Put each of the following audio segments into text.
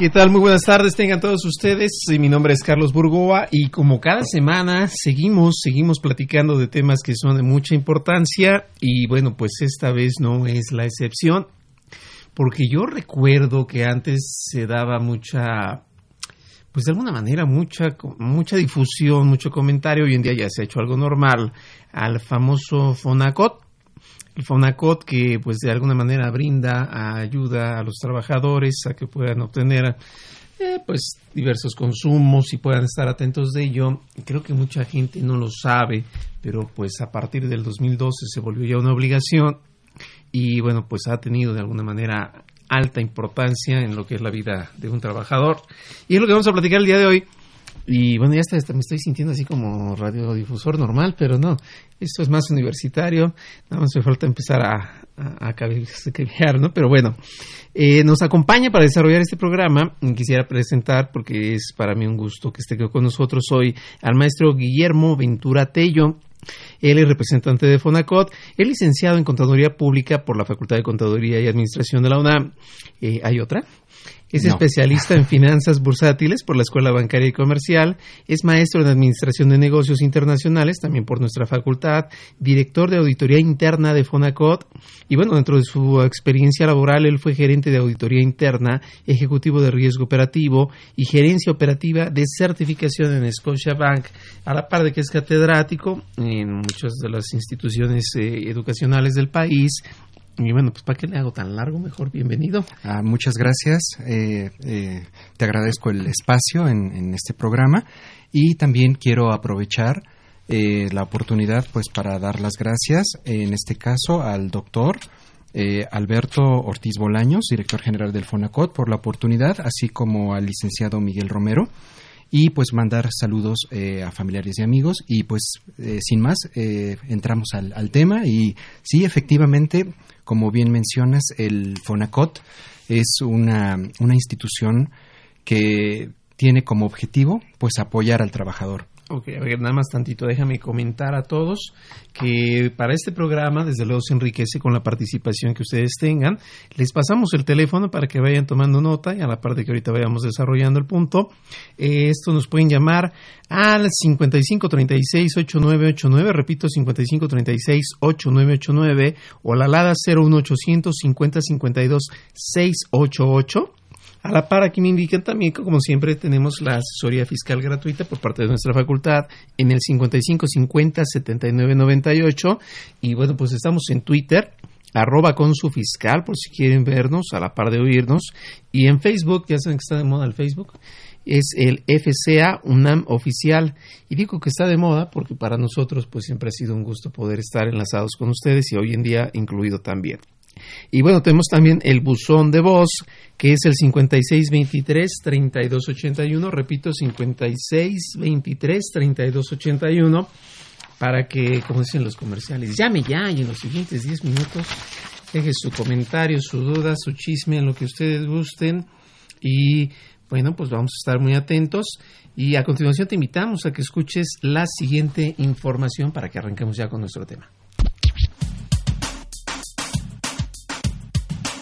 ¿Qué tal? Muy buenas tardes, tengan todos ustedes. Mi nombre es Carlos Burgoa y como cada semana seguimos, seguimos platicando de temas que son de mucha importancia y bueno, pues esta vez no es la excepción porque yo recuerdo que antes se daba mucha, pues de alguna manera mucha, mucha difusión, mucho comentario, hoy en día ya se ha hecho algo normal al famoso Fonacot. Fonacot que pues de alguna manera brinda ayuda a los trabajadores a que puedan obtener eh, pues diversos consumos y puedan estar atentos de ello. Creo que mucha gente no lo sabe, pero pues a partir del 2012 se volvió ya una obligación y bueno pues ha tenido de alguna manera alta importancia en lo que es la vida de un trabajador y es lo que vamos a platicar el día de hoy. Y bueno, ya hasta me estoy sintiendo así como radiodifusor normal, pero no, esto es más universitario, nada más me falta empezar a, a, a ¿no? Pero bueno, eh, nos acompaña para desarrollar este programa, quisiera presentar, porque es para mí un gusto que esté con nosotros hoy, al maestro Guillermo Ventura Tello, él es representante de Fonacot, es licenciado en Contaduría Pública por la Facultad de Contaduría y Administración de la UNAM. Eh, ¿Hay otra? Es No. especialista en finanzas bursátiles por la Escuela Bancaria y Comercial, es maestro en Administración de Negocios Internacionales, también por nuestra facultad, director de Auditoría Interna de Fonacot, y bueno, dentro de su experiencia laboral, él fue gerente de Auditoría Interna, ejecutivo de riesgo operativo y gerencia operativa de certificación en Scotiabank, a la par de que es catedrático en muchas de las instituciones eh, educacionales del país. Y bueno, pues ¿para qué le hago tan largo? Mejor bienvenido. Ah, muchas gracias. Eh, eh, te agradezco el espacio en, este programa y también quiero aprovechar eh, la oportunidad pues para dar las gracias en este caso al doctor eh, Alberto Ortiz Bolaños, director general del FONACOT, por la oportunidad, así como al licenciado Miguel Romero y pues mandar saludos eh, a familiares y amigos y pues eh, sin más eh, entramos al tema y sí efectivamente como bien mencionas el Fonacot es una, una institución que tiene como objetivo pues apoyar al trabajador Ok, a ver, nada más tantito, déjame comentar a todos que para este programa, desde luego, se enriquece con la participación que ustedes tengan. Les pasamos el teléfono para que vayan tomando nota y a la parte que ahorita vayamos desarrollando el punto. Eh, esto nos pueden llamar al 5536-8989, repito, 5536-8989 o la alada 01800 5052 688. A la par, aquí me indican también que, como siempre, tenemos la asesoría fiscal gratuita por parte de nuestra facultad en el 5550-7998. Y bueno, pues estamos en Twitter, arroba con su fiscal, por si quieren vernos, a la par de oírnos. Y en Facebook, ya saben que está de moda el Facebook, es el FCA UNAM Oficial. Y digo que está de moda porque para nosotros, pues siempre ha sido un gusto poder estar enlazados con ustedes y hoy en día incluido también. Y bueno, tenemos también el buzón de voz, que es el 5623-3281, repito, 5623-3281, para que, como dicen los comerciales, llame ya y en los siguientes 10 minutos deje su comentario, su duda, su chisme, lo que ustedes gusten. Y bueno, pues vamos a estar muy atentos. Y a continuación te invitamos a que escuches la siguiente información para que arranquemos ya con nuestro tema.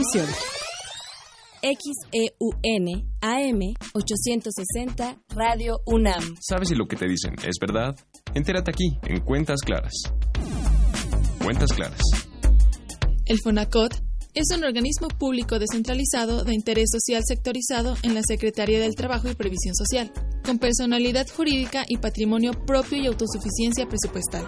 XEUN AM 860 Radio UNAM. ¿Sabes si lo que te dicen es verdad? Entérate aquí, en Cuentas Claras. Cuentas Claras. El FONACOT es un organismo público descentralizado de interés social sectorizado en la Secretaría del Trabajo y Previsión Social, con personalidad jurídica y patrimonio propio y autosuficiencia presupuestal.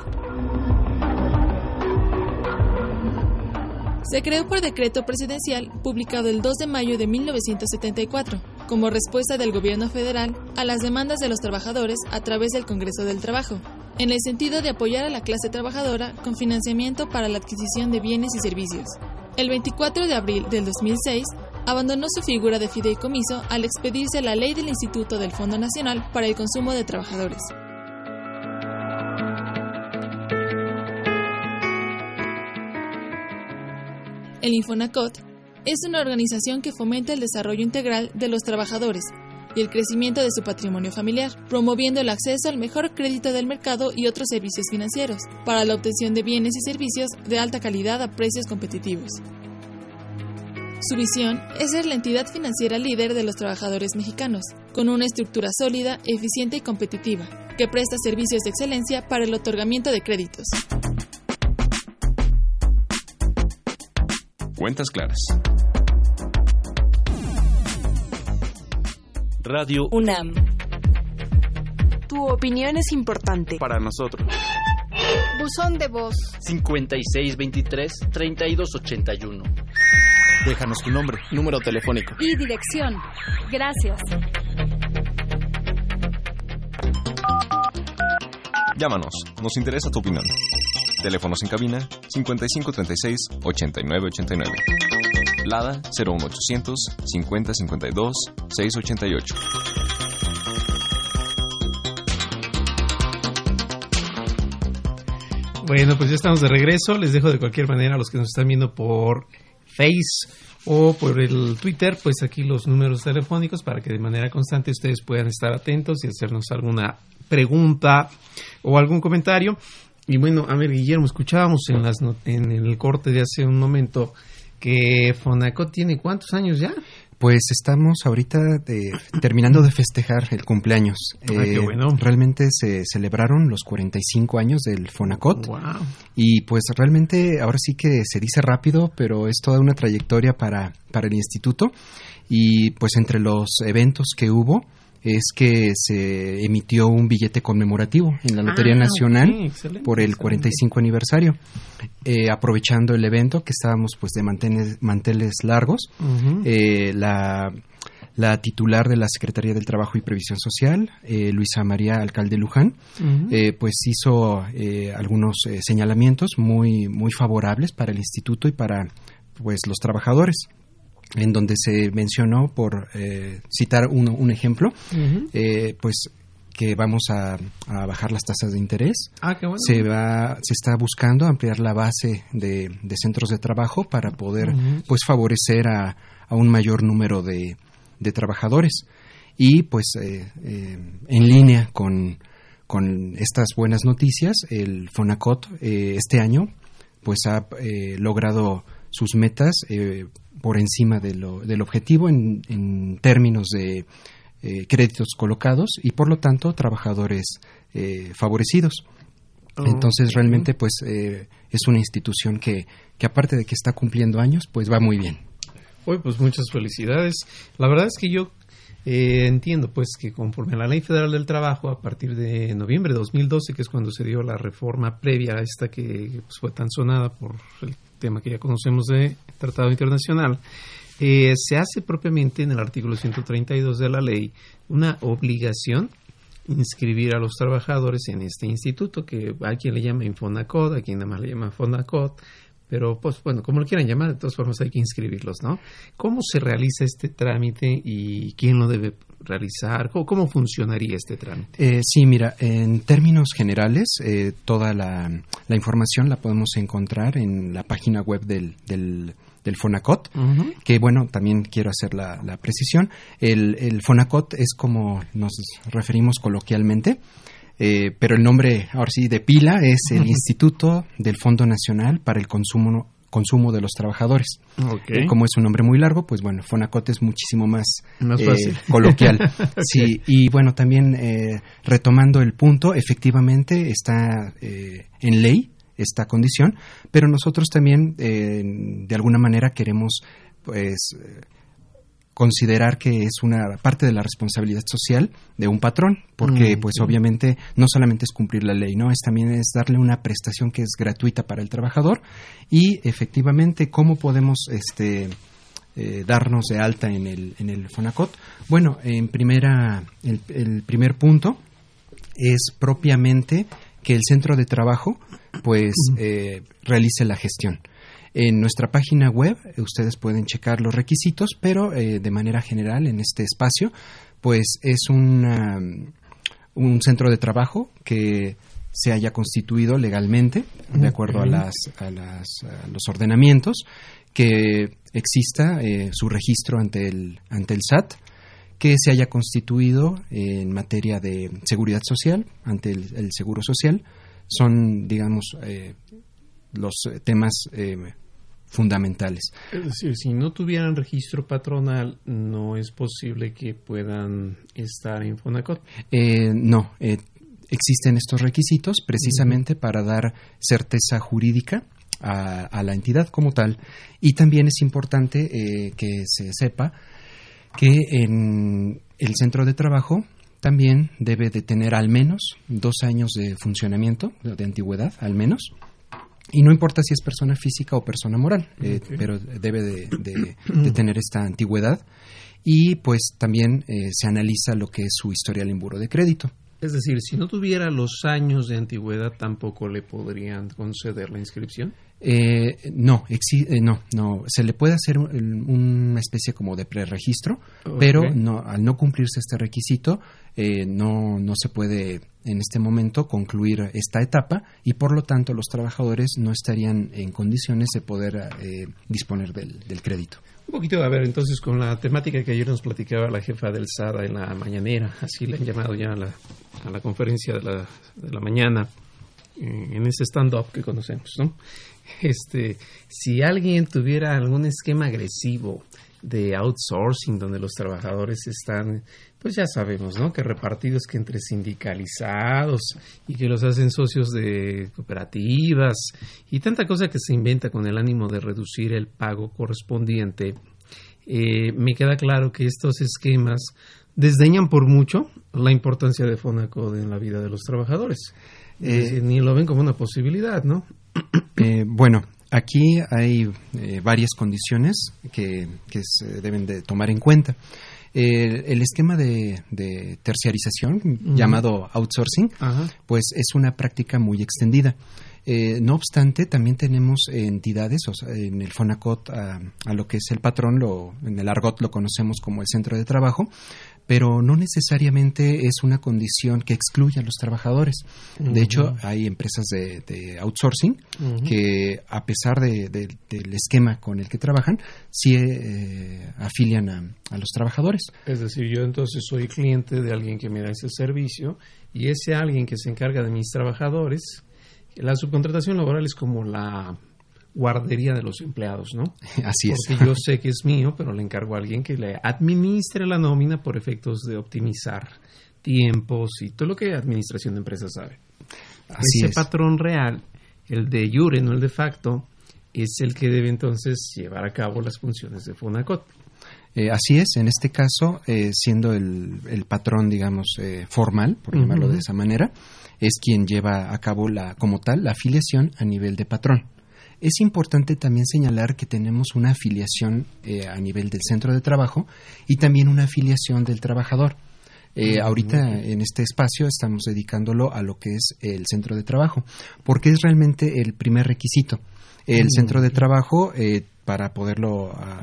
Se creó por decreto presidencial publicado el 2 de mayo de 1974, como respuesta del gobierno federal a las demandas de los trabajadores a través del Congreso del Trabajo, en el sentido de apoyar a la clase trabajadora con financiamiento para la adquisición de bienes y servicios. El 24 de abril del 2006, abandonó su figura de fideicomiso al expedirse la ley del Instituto del Fondo Nacional para el Consumo de Trabajadores. El Infonacot es una organización que fomenta el desarrollo integral de los trabajadores y el crecimiento de su patrimonio familiar, promoviendo el acceso al mejor crédito del mercado y otros servicios financieros, para la obtención de bienes y servicios de alta calidad a precios competitivos. Su visión es ser la entidad financiera líder de los trabajadores mexicanos, con una estructura sólida, eficiente y competitiva, que presta servicios de excelencia para el otorgamiento de créditos. Cuentas claras. Radio UNAM. Tu opinión es importante. Para nosotros. Buzón de voz. 5623-3281. Déjanos tu nombre, número telefónico. Y dirección. Gracias. Llámanos, nos interesa tu opinión. Teléfonos en cabina 5536-8989. Lada 01800 5052 688. Bueno, pues ya estamos de regreso. Les dejo de cualquier manera a los que nos están viendo por Face o por el Twitter, pues aquí los números telefónicos para que de manera constante ustedes puedan estar atentos y hacernos alguna pregunta o algún comentario. Y bueno, a ver, Guillermo, escuchábamos en, las en el corte de hace un momento que Fonacot tiene cuántos años ya? Pues estamos ahorita de, terminando de festejar el cumpleaños. Ay, qué bueno. Realmente se celebraron los 45 años del Fonacot. Wow. Y pues realmente ahora sí que se dice rápido, pero es toda una trayectoria para, para el instituto. Y pues entre los eventos que hubo, es que se emitió un billete conmemorativo en la Lotería Ah, Nacional excelente, por el excelente. 45 aniversario. Eh, aprovechando el evento, que estábamos pues de manteles, manteles largos, eh, la, la titular de la Secretaría del Trabajo y Previsión Social, eh, Luisa María Alcalde Luján, eh, pues hizo eh, algunos señalamientos muy, muy favorables para el instituto y para pues los trabajadores en donde se mencionó, por eh, citar uno- un ejemplo, eh, pues que vamos a, a bajar las tasas de interés. Ah, qué bueno. Se va, se está buscando ampliar la base de, de centros de trabajo para poder, pues, favorecer a, a un mayor número de, de trabajadores y, pues, eh, eh, en línea con, con estas buenas noticias, el Fonacot eh, este año, pues, ha eh, logrado sus metas eh, por encima de lo- del objetivo en, en términos de eh, créditos colocados y por lo tanto trabajadores eh, favorecidos. Oh, Entonces realmente pues eh, es una institución que, que aparte de que está cumpliendo años pues va muy bien. Uy, pues muchas felicidades. La verdad es que yo eh, entiendo pues que conforme a la Ley Federal del Trabajo, a partir de noviembre de 2012, que es cuando se dio la reforma previa a esta que pues, fue tan sonada por el tema que ya conocemos de Tratado Internacional, eh, se hace propiamente en el artículo 132 de la ley una obligación inscribir a los trabajadores en este instituto, que a quien le llama Infonacot, a quien nada más le llama Fonacot, pero pues bueno, como lo quieran llamar, de todas formas hay que inscribirlos, ¿no? ¿Cómo se realiza este trámite y quién lo debe realizar? ¿Cómo, funcionaría este trámite? Eh, sí, mira, en términos generales, eh, toda la, información la podemos encontrar en la página web del, del del FONACOT, que bueno, también quiero hacer la, precisión. El, el, FONACOT es como nos referimos coloquialmente, eh, pero el nombre, ahora sí, de pila es el Instituto del Fondo Nacional para el Consumo consumo de los trabajadores. como es un nombre muy largo, pues bueno, Fonacot es muchísimo más, eh, coloquial. Sí, y bueno, también eh, retomando el punto, efectivamente está en ley esta condición, pero nosotros también de alguna manera queremos pues considerar que es una parte de la responsabilidad social de un patrón, porque mm, pues obviamente no solamente es cumplir la ley, no es también es darle una prestación que es gratuita para el trabajador y efectivamente cómo podemos este eh, darnos de alta en el en el Fonacot. Bueno, en primera el, primer punto es propiamente que el centro de trabajo pues eh, realice la gestión. En nuestra página web eh, ustedes pueden checar los requisitos, pero eh, de manera general en este espacio, pues es un centro de trabajo que se haya constituido legalmente, de acuerdo a, las, a, los ordenamientos, que exista eh, su registro ante el, ante el SAT, que se haya constituido en materia de seguridad social, ante el, Seguro Social. Son, digamos, los temas fundamentales. Es decir, si no tuvieran registro patronal, no es posible que puedan estar en Fonacot. Eh, no, eh, existen estos requisitos precisamente para dar certeza jurídica a, la entidad como tal. Y también es importante eh, que se sepa que en el centro de trabajo también debe de tener al menos dos años de funcionamiento, de antigüedad, al menos y no importa si es persona física o persona moral, eh, pero debe de, tener esta antigüedad. Y pues también eh, se analiza lo que es su historial en buro de crédito. Es decir, si no tuviera los años de antigüedad, tampoco le podrían conceder la inscripción. Eh, no, eh, no, no. Se le puede hacer una especie como de preregistro, pero no, al no cumplirse este requisito, eh, no, no se puede en este momento concluir esta etapa y por lo tanto los trabajadores no estarían en condiciones de poder disponer del, crédito. Un poquito, a ver, entonces con la temática que ayer nos platicaba la jefa del SADA en la mañanera, así le han llamado ya a la, a la conferencia de la, de la mañana, en ese stand-up que conocemos, ¿no? Este, si alguien tuviera algún esquema agresivo de outsourcing donde los trabajadores están, pues ya sabemos, ¿no? Que repartidos que entre sindicalizados y que los hacen socios de cooperativas y tanta cosa que se inventa con el ánimo de reducir el pago correspondiente. Eh, me queda claro que estos esquemas desdeñan por mucho la importancia de Fonacode en la vida de los trabajadores. Eh, ni lo ven como una posibilidad, ¿no? Eh, bueno, aquí hay eh, varias condiciones que, se deben de tomar en cuenta. el esquema de, terciarización, llamado outsourcing, pues es una práctica muy extendida. no obstante, también tenemos entidades, en el FONACOT, a, a, lo que es el patrón, lo, en el argot lo conocemos como el centro de trabajo, pero no necesariamente es una condición que excluya a los trabajadores. De hecho, hay empresas de, outsourcing que, a pesar del esquema con el que trabajan, sí eh, afilian a, los trabajadores. Es decir, yo entonces soy cliente de alguien que me da ese servicio y ese alguien que se encarga de mis trabajadores, la subcontratación laboral es como la guardería de los empleados, ¿no? Así es. Porque yo sé que es mío, pero le encargo a alguien que le administre la nómina por efectos de optimizar tiempos y todo lo que administración de empresas sabe. Ese patrón real, el de jure, no el de facto, es el que debe entonces llevar a cabo las funciones de FONACOT. Eh, así es, en este caso, eh, siendo el, patrón, digamos, eh, formal, por llamarlo de esa manera, es quien lleva a cabo la, como tal la afiliación a nivel de patrón. Es importante también señalar que tenemos una afiliación eh, a nivel del centro de trabajo y también una afiliación del trabajador. Eh, ahorita en este espacio estamos dedicándolo a lo que es el centro de trabajo, porque es realmente el primer requisito. El Mm. centro de trabajo, eh, para poderlo ah,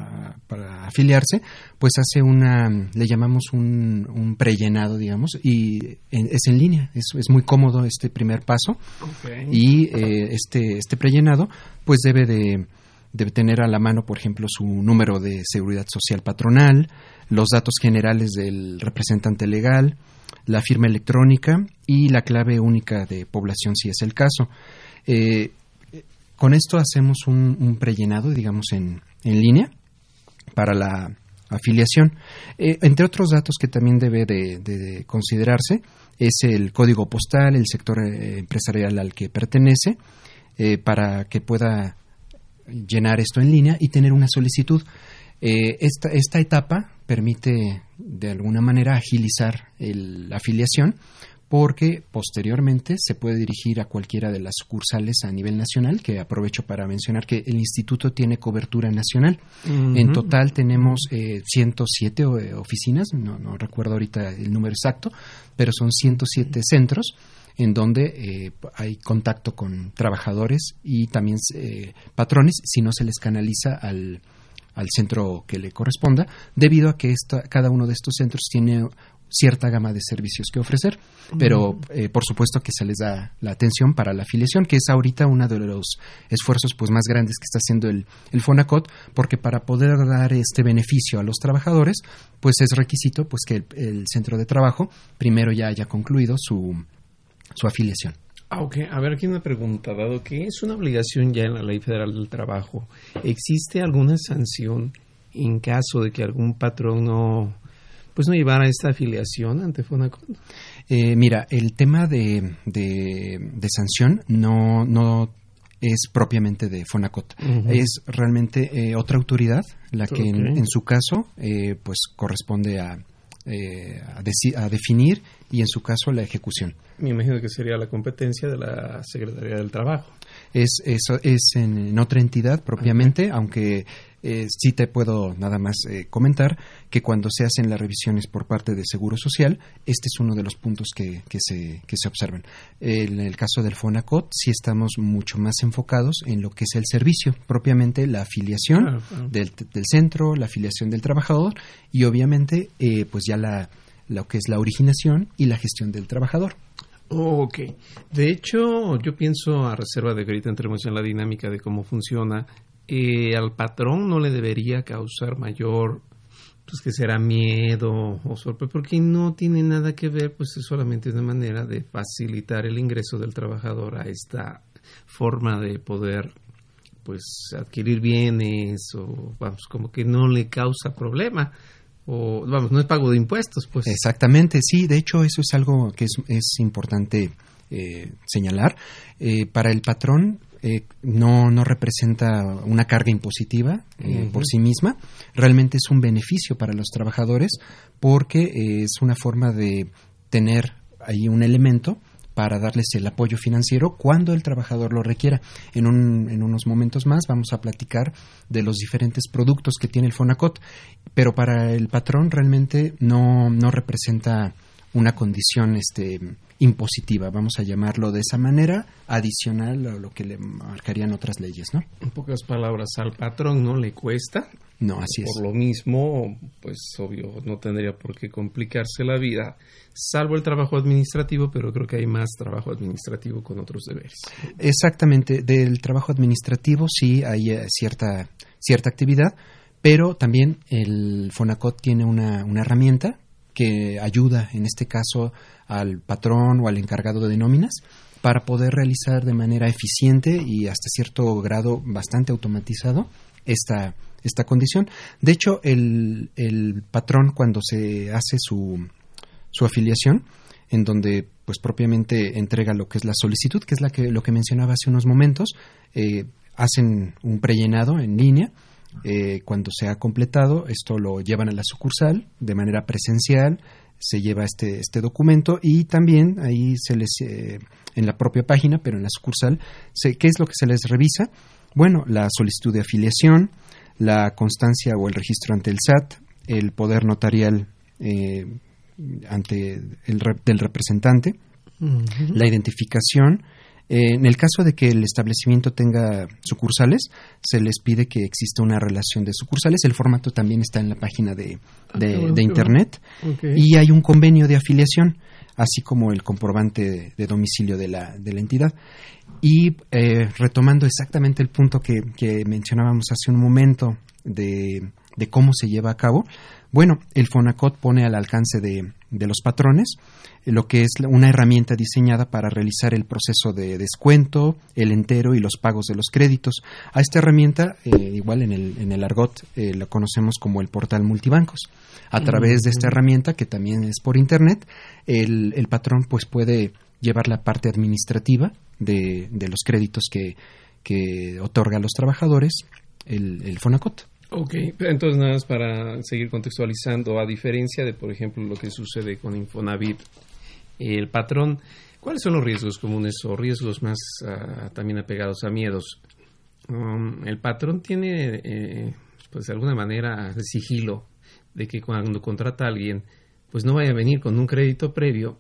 afiliarse, pues hace una, le llamamos un, un prellenado, digamos, y en- es en línea. Es, es muy cómodo este primer paso. Y eh, este, este prellenado, pues debe de, debe tener a la mano, por ejemplo, su número de seguridad social patronal, los datos generales del representante legal, la firma electrónica y la clave única de población, si es el caso. Eh, con esto hacemos un, un prellenado, digamos, en, en línea para la afiliación. Eh, entre otros datos que también debe de, de- de considerarse es el código postal, el sector eh, empresarial al que pertenece, eh, para que pueda llenar esto en línea y tener una solicitud. Esta, esta etapa permite de alguna manera agilizar el- la afiliación porque posteriormente se puede dirigir a cualquiera de las sucursales a nivel nacional, que aprovecho para mencionar que el instituto tiene cobertura nacional. En total tenemos eh, 107 o- eh, oficinas, no, no recuerdo ahorita el número exacto, pero son 107 centros en donde eh, hay contacto con trabajadores y también eh, patrones si no se les canaliza al, al centro que le corresponda, debido a que esta, cada uno de estos centros tiene cierta gama de servicios que ofrecer, pero eh, por supuesto que se les da la atención para la afiliación, que es ahorita uno de los esfuerzos pues más grandes que está haciendo el, el FONACOT, porque para poder dar este beneficio a los trabajadores, pues es requisito pues que el, el centro de trabajo primero ya haya concluido su, su afiliación. Ah, ok. A ver, aquí una pregunta. Dado que es una obligación ya en la Ley Federal del Trabajo, ¿existe alguna sanción en caso de que algún patrón no, pues no llevara esta afiliación ante Fonacot? Eh, mira, el tema de, de, de sanción no, no es propiamente de Fonacot. Es realmente eh, otra autoridad la que en, su caso eh, pues corresponde a, eh, a, a definir y en su caso la ejecución. Me imagino que sería la competencia de la Secretaría del Trabajo. Es, es en, en otra entidad propiamente, aunque eh, sí te puedo nada más eh, comentar que cuando se hacen las revisiones por parte de Seguro Social, este es uno de los puntos que, que, se, que se observan. En el caso del FONACOT, sí estamos mucho más enfocados en lo que es el servicio, propiamente la afiliación Claro, claro. Del, del centro, la afiliación del trabajador y obviamente eh, pues ya la, lo que es la originación y la gestión del trabajador. Oh, ok. De hecho, yo pienso, a reserva de que ahorita entremos en la dinámica de cómo funciona, eh, al patrón no le debería causar mayor, pues que será miedo o sorpresa, porque no tiene nada que ver, pues es solamente una manera de facilitar el ingreso del trabajador a esta forma de poder pues adquirir bienes o vamos como que no le causa problema o vamos no es pago de impuestos pues Exactamente, sí, de hecho eso es algo que es, importante eh, señalar. Eh, para el patrón eh, no, no representa una carga impositiva eh, por sí misma, realmente es un beneficio para los trabajadores porque eh, es una forma de tener ahí un elemento para darles el apoyo financiero cuando el trabajador lo requiera. En, un- en unos momentos más vamos a platicar de los diferentes productos que tiene el Fonacot, pero para el patrón realmente no, no representa una condición este, impositiva, vamos a llamarlo de esa manera, adicional a lo que le marcarían otras leyes, ¿no? En pocas palabras, al patrón no le cuesta. No, así es. Por lo mismo, pues obvio, no tendría por qué complicarse la vida, salvo el trabajo administrativo, pero creo que hay más trabajo administrativo con otros deberes. Exactamente, del trabajo administrativo sí hay eh, cierta, cierta actividad, pero también el Fonacot tiene una, una herramienta que ayuda, en este caso, al patrón o al encargado de nóminas para poder realizar de manera eficiente y hasta cierto grado bastante automatizado esta, esta condición. De hecho, el, el patrón cuando se hace su, su afiliación, en donde pues propiamente entrega lo que es la solicitud, que es la que, lo que mencionaba hace unos momentos, eh, hacen un prellenado en línea, eh, cuando se ha completado, esto lo llevan a la sucursal de manera presencial, se lleva este, este documento y también ahí se les, eh, en la propia página, pero en la sucursal, se, ¿qué es lo que se les revisa? Bueno, la solicitud de afiliación, la constancia o el registro ante el SAT, el poder notarial eh, ante el del representante, la identificación Eh, en el caso de que el establecimiento tenga sucursales, se les pide que exista una relación de sucursales. El formato también está en la página de, Ah, de, Internet. Y hay un convenio de afiliación, así como el comprobante de, domicilio de la, de la entidad. Y eh, retomando exactamente el punto que, que mencionábamos hace un momento de, de cómo se lleva a cabo, bueno, el FONACOT pone al alcance de, de los patrones eh, lo que es una herramienta diseñada para realizar el proceso de descuento, el entero y los pagos de los créditos. A esta herramienta, eh, igual en el, en el argot, eh, la conocemos como el portal multibancos. A través de esta herramienta, que también es por Internet, el, el patrón pues puede llevar la parte administrativa de, de los créditos que, que otorga a los trabajadores el, el FONACOT. Ok, entonces nada más para seguir contextualizando, a diferencia de, por ejemplo, lo que sucede con Infonavit, el patrón, ¿cuáles son los riesgos comunes o riesgos más uh, también apegados a miedos? Um, el patrón tiene, eh, pues de alguna manera, sigilo de que cuando contrata a alguien, pues no vaya a venir con un crédito previo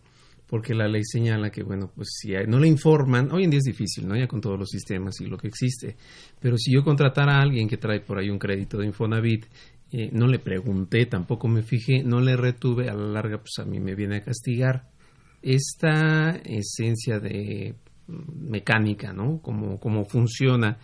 porque la ley señala que, bueno, pues si no le informan, hoy en día es difícil, ¿no? Ya con todos los sistemas y lo que existe, pero si yo contratara a alguien que trae por ahí un crédito de Infonavit, eh, no le pregunté, tampoco me fijé, no le retuve, a la larga, pues a mí me viene a castigar. Esta esencia de mecánica, ¿no? Como, como funciona,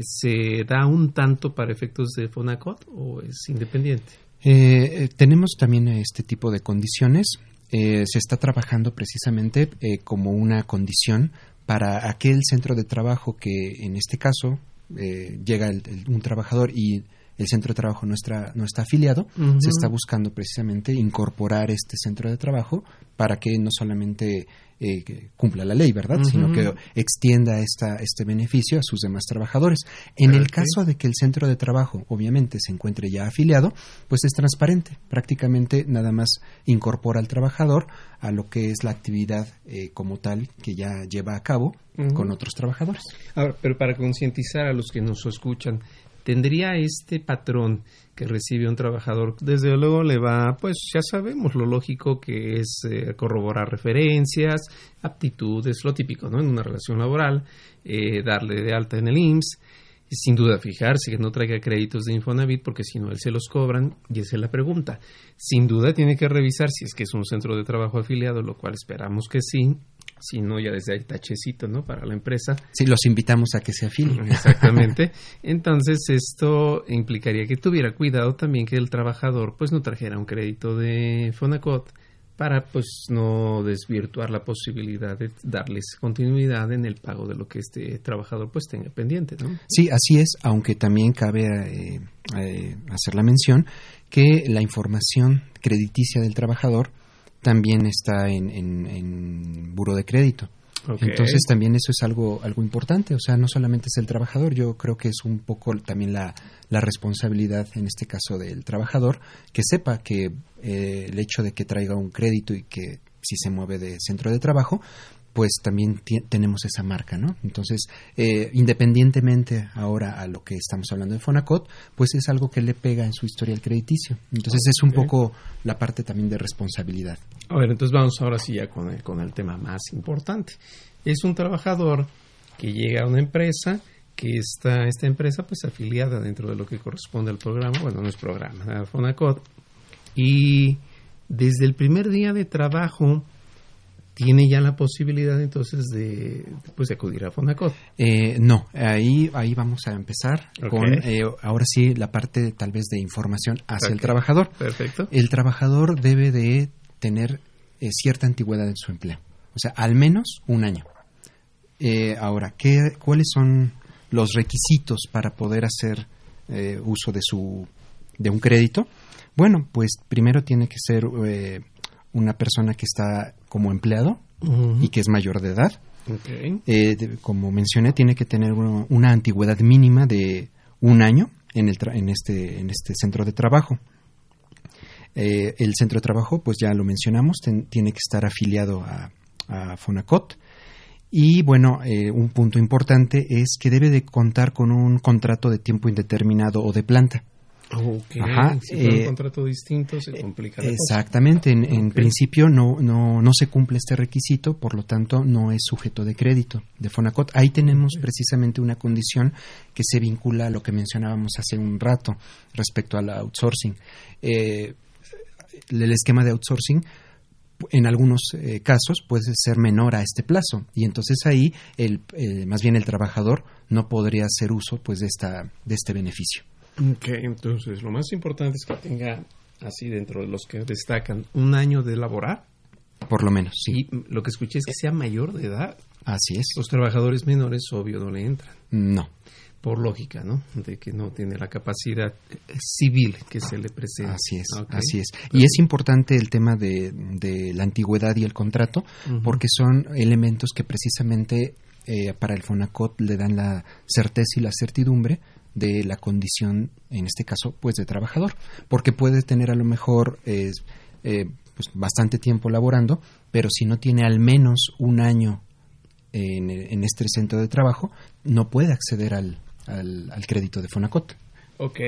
¿se da un tanto para efectos de Fonacot o es independiente? Eh, tenemos también este tipo de condiciones eh, se está trabajando precisamente eh, como una condición para aquel centro de trabajo que en este caso eh, llega el, el, un trabajador y el centro de trabajo no está, no está afiliado, uh -huh. se está buscando precisamente incorporar este centro de trabajo para que no solamente eh, cumpla la ley, ¿verdad? Uh -huh. Sino que extienda esta, este beneficio a sus demás trabajadores. En okay. el caso de que el centro de trabajo, obviamente, se encuentre ya afiliado, pues es transparente. Prácticamente nada más incorpora al trabajador a lo que es la actividad eh, como tal que ya lleva a cabo uh -huh. con otros trabajadores. Ahora, pero para concientizar a los que nos escuchan, tendría este patrón que recibe un trabajador, desde luego le va, pues ya sabemos lo lógico que es eh, corroborar referencias, aptitudes, lo típico, ¿no? En una relación laboral, eh, darle de alta en el IMSS, y sin duda fijarse que no traiga créditos de Infonavit porque si no él se los cobran y esa es la pregunta. Sin duda tiene que revisar si es que es un centro de trabajo afiliado, lo cual esperamos que sí, si no ya desde ahí tachecito, ¿no? Para la empresa. Sí, los invitamos a que se afilien. Exactamente. Entonces esto implicaría que tuviera cuidado también que el trabajador pues no trajera un crédito de Fonacot para pues no desvirtuar la posibilidad de darles continuidad en el pago de lo que este trabajador pues tenga pendiente, ¿no? Sí, así es, aunque también cabe eh, eh, hacer la mención que la información crediticia del trabajador también está en, en, en buro de crédito. Okay. Entonces también eso es algo, algo importante, o sea, no solamente es el trabajador, yo creo que es un poco también la, la responsabilidad, en este caso del trabajador, que sepa que eh, el hecho de que traiga un crédito y que si se mueve de centro de trabajo, pues también tenemos esa marca, ¿no? Entonces, eh, independientemente ahora a lo que estamos hablando de Fonacot, pues es algo que le pega en su historial crediticio. Entonces okay. es un poco la parte también de responsabilidad. A ver, entonces vamos ahora sí ya con el, con el tema más importante. Es un trabajador que llega a una empresa que está esta empresa pues afiliada dentro de lo que corresponde al programa, bueno, no es programa, Fonacot, y desde el primer día de trabajo tiene ya la posibilidad entonces de, pues, de acudir a Fonacot. Eh, no, ahí, ahí vamos a empezar okay. con eh, ahora sí la parte tal vez de información hacia okay. el trabajador. Perfecto. El trabajador debe de tener eh, cierta antigüedad en su empleo, o sea, al menos un año. Eh, ahora, ¿qué, ¿cuáles son los requisitos para poder hacer uso de su de un crédito? Bueno, pues primero tiene que ser una persona que está como empleado uh -huh. y que es mayor de edad. Okay. Eh, de, como mencioné, tiene que tener una, una, antigüedad mínima de un año en, el en, este, en este centro de trabajo. Eh, el centro de trabajo, pues ya lo mencionamos, ten, tiene que estar afiliado a, a Fonacot. Y bueno, eh, un punto importante es que debe de contar con un contrato de tiempo indeterminado o de planta. Okay. si un eh, contrato distinto se complica la Exactamente, en, principio no, no, no se cumple este requisito, por lo tanto no es sujeto de crédito de Fonacot. Ahí tenemos precisamente una condición que se vincula a lo que mencionábamos hace un rato respecto al outsourcing. Eh, el esquema de outsourcing en algunos eh, casos puede ser menor a este plazo y entonces ahí el, más bien el trabajador no podría hacer uso pues de esta de este beneficio. Ok, entonces lo más importante es que tenga así dentro de los que destacan un año de laborar. Por lo menos, sí. Y lo que escuché es que sea mayor de edad. Así es. Los trabajadores menores, obvio, no le entran. No. Por lógica, ¿no? De que no tiene la capacidad civil que se le presenta. Así es, así es. Y es importante el tema de, de la antigüedad y el contrato, porque son elementos que precisamente eh, para el FONACOT le dan la certeza y la certidumbre de la condición, en este caso, pues de trabajador, porque puede tener a lo mejor eh, pues, bastante tiempo laborando, pero si no tiene al menos un año en, este centro de trabajo, no puede acceder al, al, crédito de Fonacot. Ok,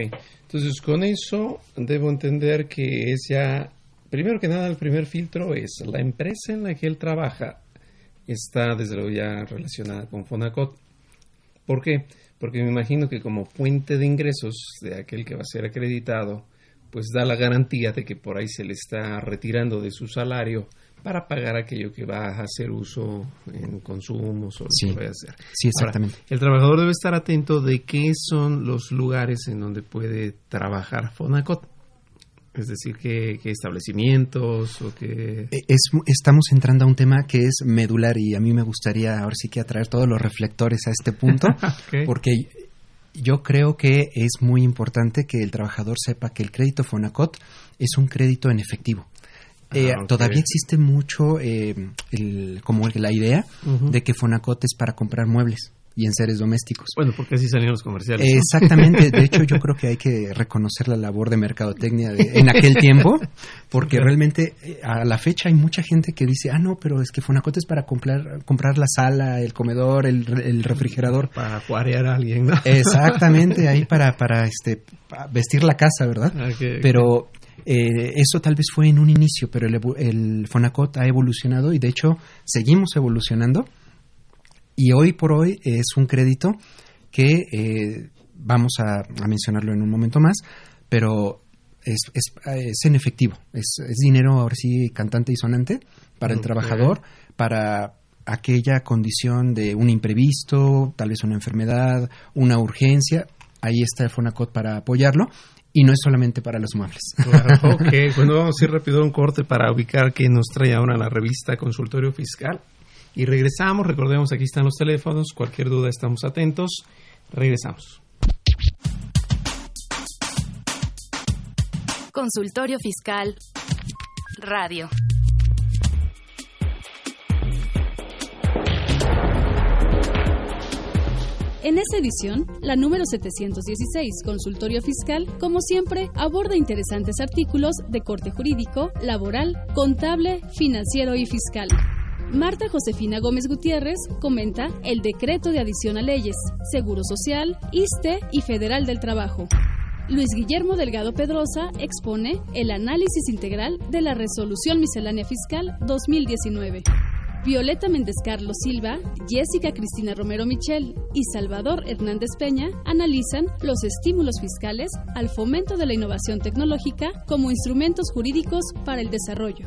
entonces con eso debo entender que es ya, primero que nada, el primer filtro es la empresa en la que él trabaja está desde luego ya relacionada con Fonacot. ¿Por qué? porque me imagino que como fuente de ingresos de aquel que va a ser acreditado, pues da la garantía de que por ahí se le está retirando de su salario para pagar aquello que va a hacer uso en consumos o lo que vaya a hacer. Sí, exactamente. el trabajador debe estar atento de qué son los lugares en donde puede trabajar Fonacot. Es decir, ¿qué, establecimientos o qué...? E, estamos entrando a un tema que es medular y a mí me gustaría ahora sí que atraer todos los reflectores a este punto, porque yo creo que es muy importante que el trabajador sepa que el crédito Fonacot es un crédito en efectivo. Eh, ah, todavía existe mucho eh, como la idea de que Fonacot es para comprar muebles y en seres domésticos. Bueno, porque así salieron los comerciales. Exactamente, de hecho yo creo que hay que reconocer la labor de mercadotecnia en aquel tiempo, porque realmente eh, a la fecha hay mucha gente que dice, ah, no, pero es que Fonacot es para comprar, comprar la sala, el comedor, el, refrigerador. Para acuarear a alguien, ¿no? Exactamente, ahí para, para este, vestir la casa, ¿verdad? Ah, pero eh, eso tal vez fue en un inicio, pero el, el Fonacot ha evolucionado y de hecho seguimos evolucionando y hoy por hoy es un crédito que eh, vamos a, mencionarlo en un momento más, pero es, es, en efectivo, es, dinero ahora sí cantante y sonante para el trabajador, para aquella condición de un imprevisto, tal vez una enfermedad, una urgencia, ahí está el Fonacot para apoyarlo y no es solamente para los muebles. ok, bueno, vamos a ir rápido a un corte para ubicar que nos trae ahora la revista Consultorio Fiscal. Y regresamos, recordemos, aquí están los teléfonos, cualquier duda estamos atentos. Regresamos. Consultorio Fiscal Radio. En esta edición, la número 716, Consultorio Fiscal, como siempre, aborda interesantes artículos de corte jurídico, laboral, contable, financiero y fiscal. Marta Josefina Gómez Gutiérrez comenta el decreto de adición a leyes, Seguro Social, ISTE y Federal del Trabajo. Luis Guillermo Delgado Pedrosa expone el análisis integral de la Resolución Miscelánea Fiscal 2019. Violeta Méndez Carlos Silva, Jessica Cristina Romero Michel y Salvador Hernández Peña analizan los estímulos fiscales al fomento de la innovación tecnológica como instrumentos jurídicos para el desarrollo.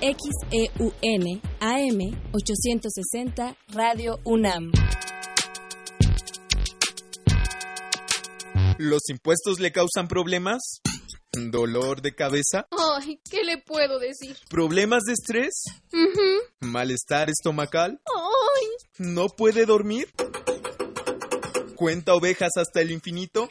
XEUN AM 860 Radio UNAM. ¿Los impuestos le causan problemas? ¿Dolor de cabeza? Ay, ¿qué le puedo decir? ¿Problemas de estrés? ¿Malestar estomacal? Ay. ¿No puede dormir? ¿Cuenta ovejas hasta el infinito?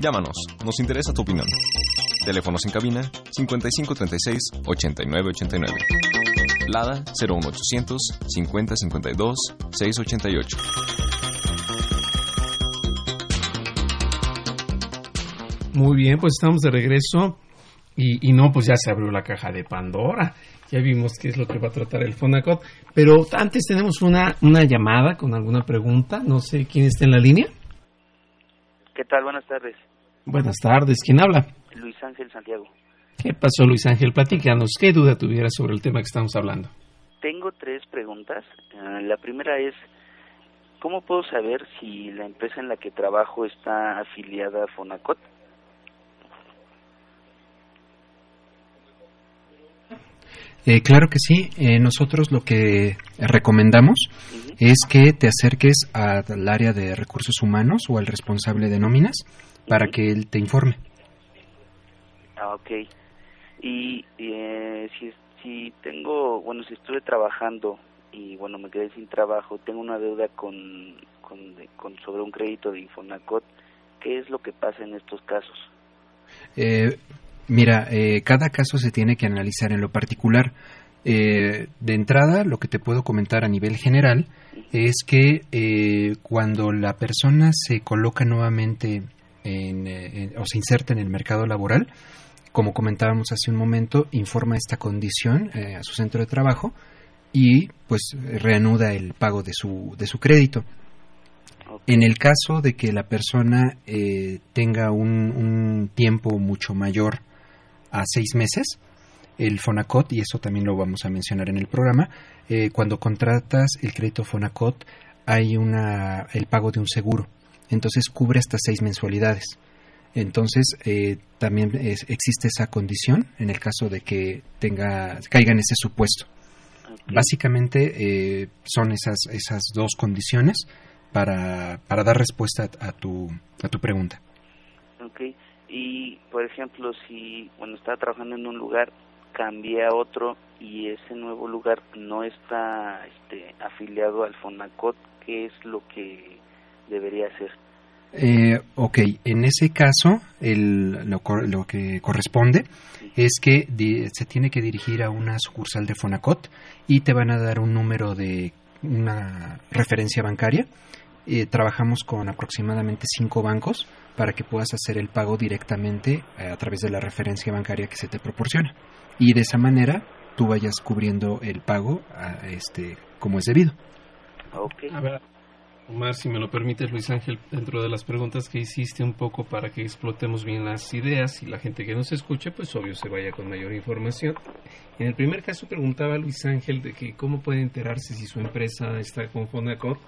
Llámanos, nos interesa tu opinión. Teléfonos en cabina 5536 8989. Lada 01800 5052 688. Muy bien, pues estamos de regreso y, y, no, pues ya se abrió la caja de Pandora. Ya vimos qué es lo que va a tratar el Fonacot. Pero antes tenemos una, una llamada con alguna pregunta. No sé quién está en la línea. ¿Qué tal? Buenas tardes. Buenas tardes. ¿Quién habla? Luis Ángel Santiago. ¿Qué pasó, Luis Ángel? Platícanos. ¿Qué duda tuvieras sobre el tema que estamos hablando? Tengo tres preguntas. Uh, la primera es, ¿cómo puedo saber si la empresa en la que trabajo está afiliada a Fonacot? Eh, claro que sí. Eh, nosotros lo que recomendamos uh -huh. es que te acerques al área de recursos humanos o al responsable de nóminas para uh -huh. que él te informe. Ah, ok. Y eh, si, si tengo, bueno, si estuve trabajando y bueno, me quedé sin trabajo, tengo una deuda con, con, con sobre un crédito de Infonacot, ¿qué es lo que pasa en estos casos? Eh, Mira, eh, cada caso se tiene que analizar en lo particular. Eh, de entrada, lo que te puedo comentar a nivel general es que eh, cuando la persona se coloca nuevamente en, en, o se inserta en el mercado laboral, como comentábamos hace un momento, informa esta condición a su centro de trabajo y pues reanuda el pago de su, de su crédito. En el caso de que la persona tenga un, un tiempo mucho mayor a seis meses. El Fonacot, y eso también lo vamos a mencionar en el programa, eh, cuando contratas el crédito Fonacot hay una, el pago de un seguro. Entonces cubre hasta seis mensualidades. Entonces eh, también es, existe esa condición en el caso de que tenga, caiga en ese supuesto. Okay. Básicamente eh, son esas, esas dos condiciones para, para dar respuesta a, a, tu, a tu pregunta. Okay y por ejemplo si bueno estaba trabajando en un lugar cambié a otro y ese nuevo lugar no está este afiliado al Fonacot qué es lo que debería hacer eh, ok, en ese caso el, lo, lo que corresponde sí. es que di, se tiene que dirigir a una sucursal de Fonacot y te van a dar un número de una referencia bancaria. Eh, trabajamos con aproximadamente cinco bancos para que puedas hacer el pago directamente a través de la referencia bancaria que se te proporciona. Y de esa manera tú vayas cubriendo el pago a este como es debido. Okay. A ver, Omar, si me lo permites, Luis Ángel, dentro de las preguntas que hiciste un poco para que explotemos bien las ideas y la gente que nos escuche, pues obvio se vaya con mayor información. En el primer caso preguntaba Luis Ángel de que cómo puede enterarse si su empresa está con Fonacot.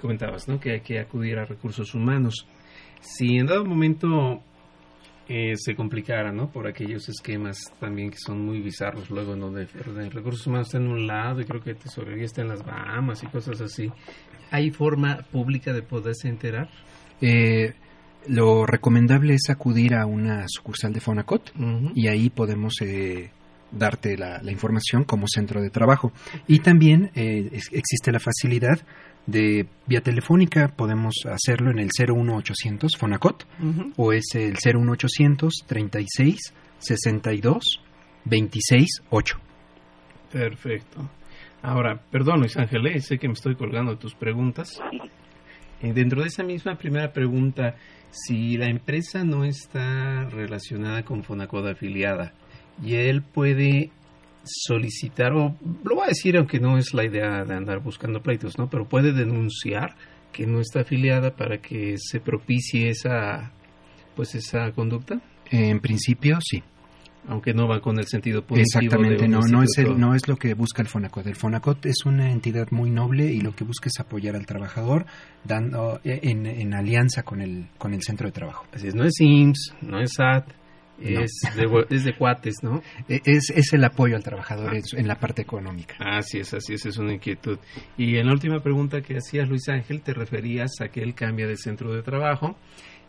Comentabas, ¿no? Que hay que acudir a recursos humanos si en dado momento eh, se complicara, ¿no? Por aquellos esquemas también que son muy bizarros, luego, ¿no? De, de, recursos humanos está en un lado y creo que tesorería está en las Bahamas y cosas así. ¿Hay forma pública de poderse enterar? Eh, lo recomendable es acudir a una sucursal de Fonacot uh -huh. y ahí podemos eh, darte la, información como centro de trabajo. Y también eh, existe la facilidad de vía telefónica, podemos hacerlo en el 01800 Fonacot o es el 01800 36 62 26 8. Perfecto. Ahora, perdón Luis Ángeles, sé que me estoy colgando de tus preguntas. Eh, dentro de esa misma primera pregunta, si la empresa no está relacionada con Fonacot afiliada y él puede solicitar, o lo voy a decir aunque no es la idea de andar buscando pleitos, ¿no? Pero puede denunciar que no está afiliada para que se propicie esa, pues esa conducta. En principio, sí. Aunque no va con el sentido positivo. Exactamente, no, no es, no es lo que busca el FONACOT. El FONACOT es una entidad muy noble y lo que busca es apoyar al trabajador dando eh, en, en alianza con el, con el centro de trabajo. Así es, no es IMSS, no es SAT, es, de, cuates, ¿no? E, es, es el apoyo al trabajador en, la parte económica. Así es, así es, es una inquietud. Y en la última pregunta que hacías, Luis Ángel, te referías a que él cambia de centro de trabajo.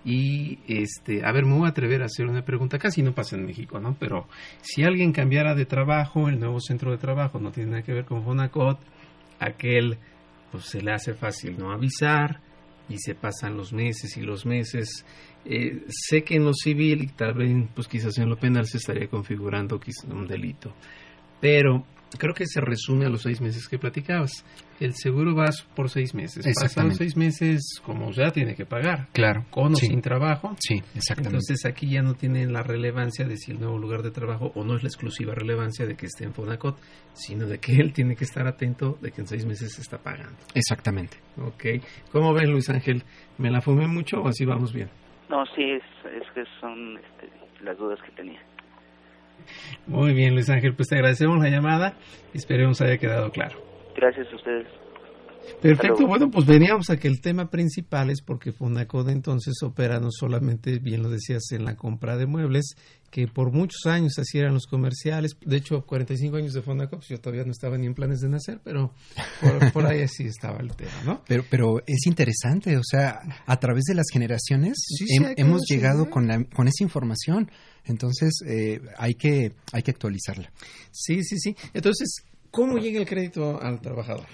Y, este, a ver, me voy a atrever a hacer una pregunta, casi no pasa en México, ¿no? Pero si alguien cambiara de trabajo, el nuevo centro de trabajo no tiene nada que ver con Fonacot, aquel, pues se le hace fácil no avisar, y se pasan los meses y los meses. Eh, sé que en lo civil y tal vez pues quizás en lo penal se estaría configurando un delito, pero creo que se resume a los seis meses que platicabas. El seguro va por seis meses. Pasan seis meses, como ya tiene que pagar. Claro. Con o sin trabajo. Sí, exactamente. Entonces aquí ya no tiene la relevancia de si el nuevo lugar de trabajo, o no es la exclusiva relevancia de que esté en Fonacot, sino de que él tiene que estar atento de que en seis meses se está pagando. Exactamente. Ok. ¿Cómo ven, Luis Ángel? ¿Me la fumé mucho o así vamos bien? No, sí, es, es que son este, las dudas que tenía. Muy bien, Luis Ángel, pues te agradecemos la llamada y esperemos haya quedado claro. Gracias a ustedes. Perfecto, bueno, pues veníamos a que el tema principal es porque Fonacode entonces opera no solamente, bien lo decías, en la compra de muebles, que por muchos años así eran los comerciales, de hecho 45 años de Fonacop, yo todavía no estaba ni en planes de nacer, pero por, ahí así estaba el tema, ¿no? Pero, pero es interesante, o sea, a través de las generaciones hemos llegado con, la, con esa información, entonces eh, hay, que, hay que actualizarla. Sí, sí, sí. Entonces, ¿cómo llega el crédito al trabajador?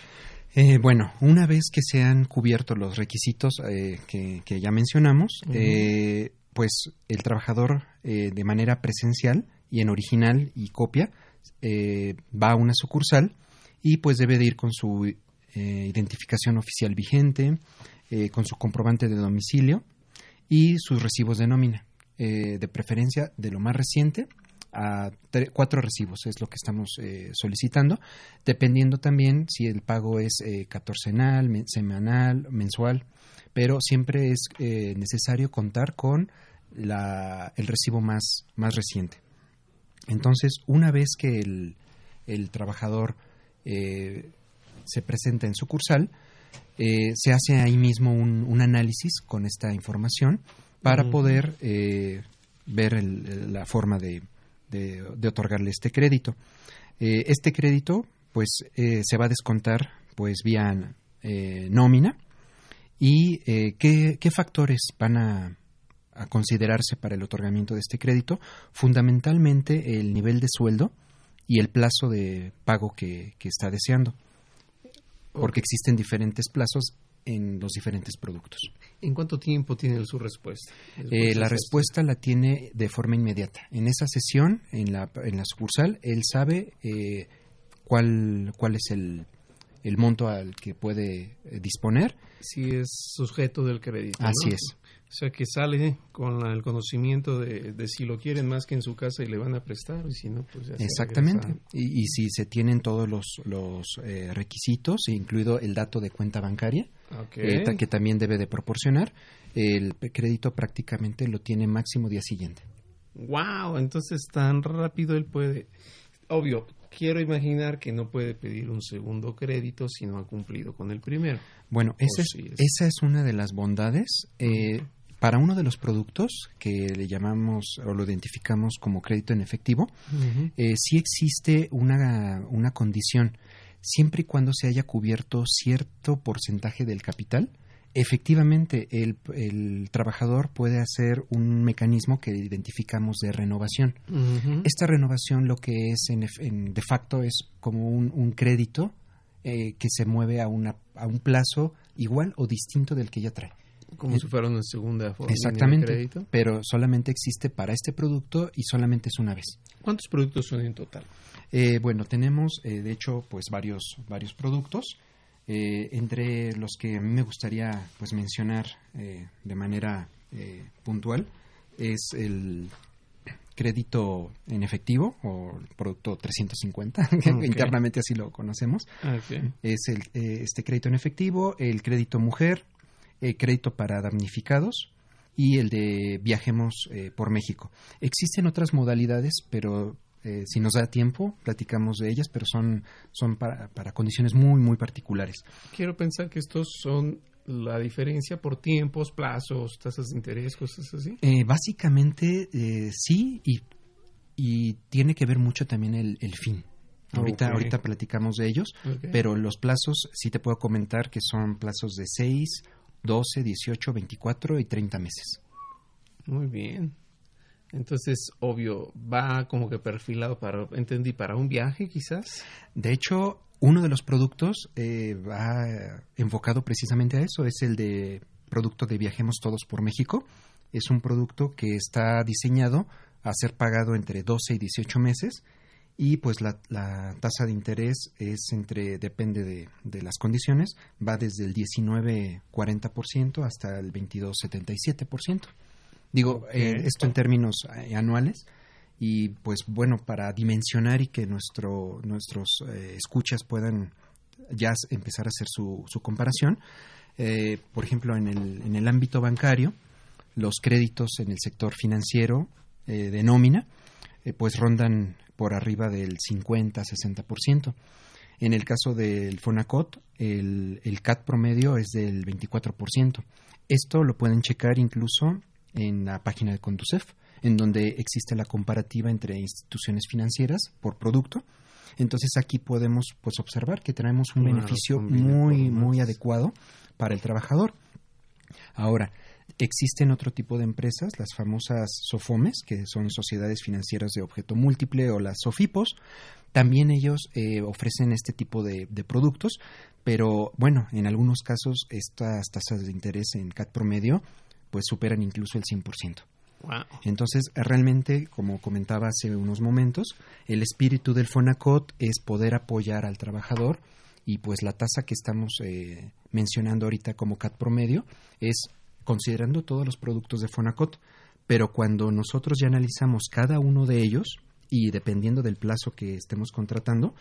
Eh, bueno, una vez que se han cubierto los requisitos eh, que, ya mencionamos, eh, pues el trabajador de manera presencial y en original y copia va a una sucursal y pues debe de ir con su identificación oficial vigente, con su comprobante de domicilio y sus recibos de nómina, de preferencia de lo más reciente a cuatro recibos, es lo que estamos eh, solicitando, dependiendo también si el pago es eh, catorcenal, semanal, mensual, pero siempre es eh, necesario contar con la, el recibo más, más reciente. Entonces, una vez que el, el trabajador se presenta en sucursal, se hace ahí mismo un, un, análisis con esta información para poder ver la forma de, de, otorgarle este crédito. Eh, este crédito, pues, eh, se va a descontar, pues, vía eh, nómina. ¿Y ¿qué, ¿qué, factores van a, considerarse para el otorgamiento de este crédito? Fundamentalmente el nivel de sueldo y el plazo de pago que, que está deseando. Porque existen diferentes plazos en los diferentes productos. ¿En cuánto tiempo tiene su respuesta? Eh, la respuesta la tiene de forma inmediata. En esa sesión, en la, en la sucursal, él sabe eh, cuál, cuál es el, el monto al que puede eh, disponer. Si es sujeto del crédito. Así es. O sea, que sale con el conocimiento de, si lo quieren más que en su casa y le van a prestar, y si no, pues ya Exactamente. Y, y, si se tienen todos los, los eh, requisitos, incluido el dato de cuenta bancaria, eh, que también debe de proporcionar, el crédito prácticamente lo tiene máximo día siguiente. ¡Wow! Entonces tan rápido él puede. Obvio, quiero imaginar que no puede pedir un segundo crédito si no ha cumplido con el primero. Bueno, esa es, esa es una de las bondades. Eh, para uno de los productos que le llamamos o lo identificamos como crédito en efectivo, eh, sí existe una, una condición. Siempre y cuando se haya cubierto cierto porcentaje del capital, Efectivamente, el, el, trabajador puede hacer un mecanismo que identificamos de renovación. Esta renovación lo que es en, de facto es como un, un crédito eh, que se mueve a, una, a un plazo igual o distinto del que ya trae. Como si fuera una segunda forma Exactamente, de crédito. pero solamente existe para este producto y solamente es una vez. ¿Cuántos productos son en total? Eh, bueno, tenemos eh, de hecho pues varios, varios productos. Eh, entre los que a mí me gustaría pues mencionar eh, de manera eh, puntual es el crédito en efectivo o el producto 350 okay. internamente así lo conocemos okay. es el, este crédito en efectivo el crédito mujer el crédito para damnificados y el de viajemos por México existen otras modalidades pero eh, si nos da tiempo, platicamos de ellas, pero son, son para, para, condiciones muy, muy particulares. Quiero pensar que estos son la diferencia por tiempos, plazos, tasas de interés, cosas así. Eh, básicamente eh, sí, y, y, tiene que ver mucho también el, el fin. Ahorita, okay. ahorita platicamos de ellos, okay. pero los plazos sí te puedo comentar que son plazos de 6, 12, 18, 24 y 30 meses. Muy bien. Entonces, obvio, va como que perfilado para, entendí, para un viaje quizás. De hecho, uno de los productos eh, va enfocado precisamente a eso, es el de producto de Viajemos Todos por México. Es un producto que está diseñado a ser pagado entre 12 y 18 meses y pues la, la tasa de interés es entre, depende de, de las condiciones, va desde el 19-40% hasta el 22-77%. Digo, okay. eh, esto en términos eh, anuales. Y pues bueno, para dimensionar y que nuestro, nuestros eh, escuchas puedan ya empezar a hacer su, su comparación, eh, por ejemplo, en el, en el ámbito bancario, los créditos en el sector financiero de nómina, pues rondan por arriba del 50-60%. En el caso del Fonacot, el, el CAT promedio es del 24%. Esto lo pueden checar incluso en la página de Conducef, en donde existe la comparativa entre instituciones financieras por producto. Entonces aquí podemos pues observar que tenemos un claro, beneficio muy muy adecuado para el trabajador. Ahora, existen otro tipo de empresas, las famosas SOFOMES, que son sociedades financieras de objeto múltiple o las SOFIPOS. También ellos eh, ofrecen este tipo de, de, productos, pero bueno, en algunos casos estas tasas de interés en CAT promedio pues superan incluso el 100%. Wow. Entonces, realmente, como comentaba hace unos momentos, el espíritu del FONACOT es poder apoyar al trabajador y pues la tasa que estamos eh, mencionando ahorita como CAT promedio es considerando todos los productos de FONACOT, pero cuando nosotros ya analizamos cada uno de ellos y dependiendo del plazo que estemos contratando,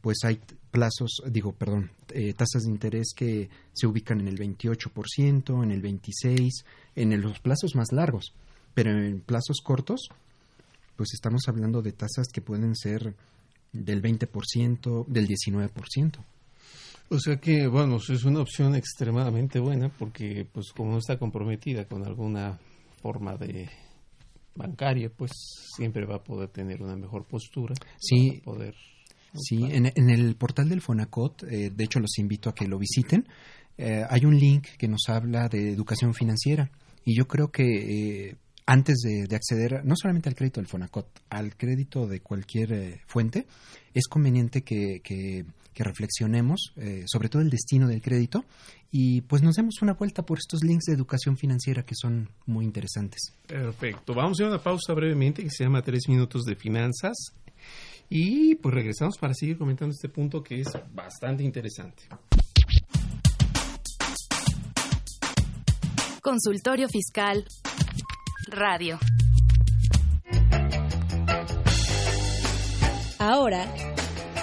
pues hay plazos, digo, perdón, eh, tasas de interés que se ubican en el 28%, en el 26%, en los plazos más largos, pero en plazos cortos, pues estamos hablando de tasas que pueden ser del 20%, del 19%. O sea que, bueno, es una opción extremadamente buena porque, pues, como no está comprometida con alguna forma de bancaria, pues siempre va a poder tener una mejor postura. Sí. poder Sí, en, en, el portal del Fonacot, eh, de hecho los invito a que lo visiten, eh, hay un link que nos habla de educación financiera y yo creo que eh, antes de, de, acceder no solamente al crédito del Fonacot, al crédito de cualquier eh, fuente, es conveniente que, que, que reflexionemos sobre todo el destino del crédito y pues nos demos una vuelta por estos links de educación financiera que son muy interesantes. Perfecto, vamos a ir a una pausa brevemente que se llama Tres Minutos de Finanzas y pues regresamos para seguir comentando este punto que es bastante interesante. Consultorio Fiscal Radio. Ahora,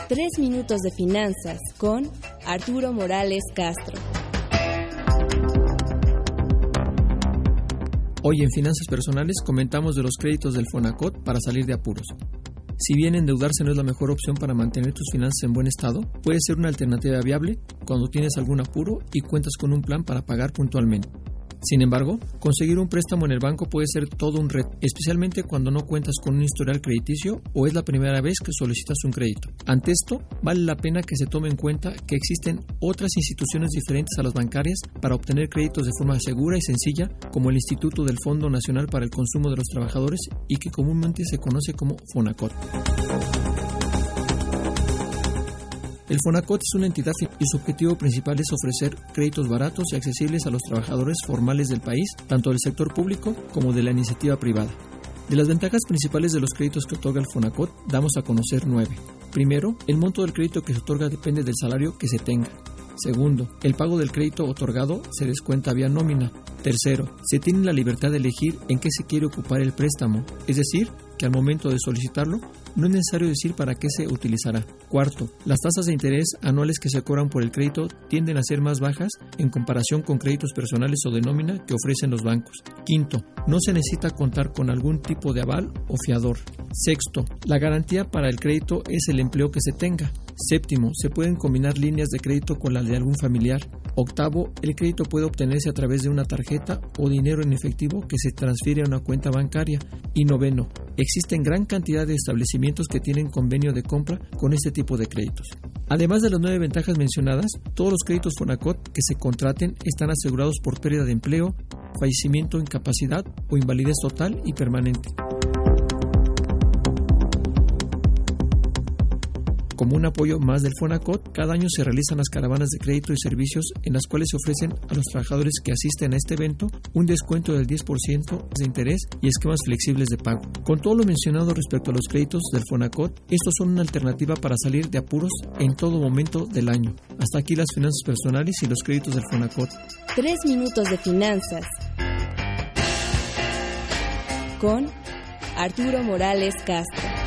tres minutos de finanzas con Arturo Morales Castro. Hoy en Finanzas Personales comentamos de los créditos del Fonacot para salir de apuros. Si bien endeudarse no es la mejor opción para mantener tus finanzas en buen estado, puede ser una alternativa viable cuando tienes algún apuro y cuentas con un plan para pagar puntualmente. Sin embargo, conseguir un préstamo en el banco puede ser todo un reto, especialmente cuando no cuentas con un historial crediticio o es la primera vez que solicitas un crédito. Ante esto, vale la pena que se tome en cuenta que existen otras instituciones diferentes a las bancarias para obtener créditos de forma segura y sencilla, como el Instituto del Fondo Nacional para el Consumo de los Trabajadores y que comúnmente se conoce como FONACOT. El FONACOT es una entidad y su objetivo principal es ofrecer créditos baratos y accesibles a los trabajadores formales del país, tanto del sector público como de la iniciativa privada. De las ventajas principales de los créditos que otorga el FONACOT, damos a conocer nueve. Primero, el monto del crédito que se otorga depende del salario que se tenga. Segundo, el pago del crédito otorgado se descuenta vía nómina. Tercero, se tiene la libertad de elegir en qué se quiere ocupar el préstamo, es decir, que al momento de solicitarlo no es necesario decir para qué se utilizará. Cuarto, las tasas de interés anuales que se cobran por el crédito tienden a ser más bajas en comparación con créditos personales o de nómina que ofrecen los bancos. Quinto, no se necesita contar con algún tipo de aval o fiador. Sexto, la garantía para el crédito es el empleo que se tenga. Séptimo, se pueden combinar líneas de crédito con la de algún familiar. Octavo, el crédito puede obtenerse a través de una tarjeta o dinero en efectivo que se transfiere a una cuenta bancaria. Y noveno, existen gran cantidad de establecimientos que tienen convenio de compra con este tipo de créditos. Además de las nueve ventajas mencionadas, todos los créditos Fonacot que se contraten están asegurados por pérdida de empleo, fallecimiento, incapacidad o invalidez total y permanente. Como un apoyo más del FONACOT, cada año se realizan las caravanas de crédito y servicios en las cuales se ofrecen a los trabajadores que asisten a este evento un descuento del 10% de interés y esquemas flexibles de pago. Con todo lo mencionado respecto a los créditos del FONACOT, estos son una alternativa para salir de apuros en todo momento del año. Hasta aquí las finanzas personales y los créditos del FONACOT. Tres minutos de finanzas con Arturo Morales Castro.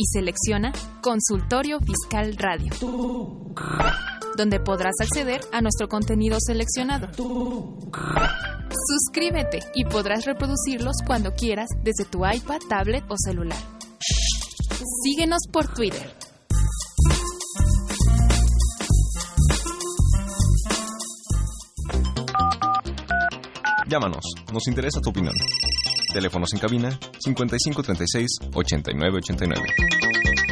y selecciona Consultorio Fiscal Radio donde podrás acceder a nuestro contenido seleccionado. Suscríbete y podrás reproducirlos cuando quieras desde tu iPad, tablet o celular. Síguenos por Twitter. Llámanos, nos interesa tu opinión. Teléfonos en cabina 5536 8989.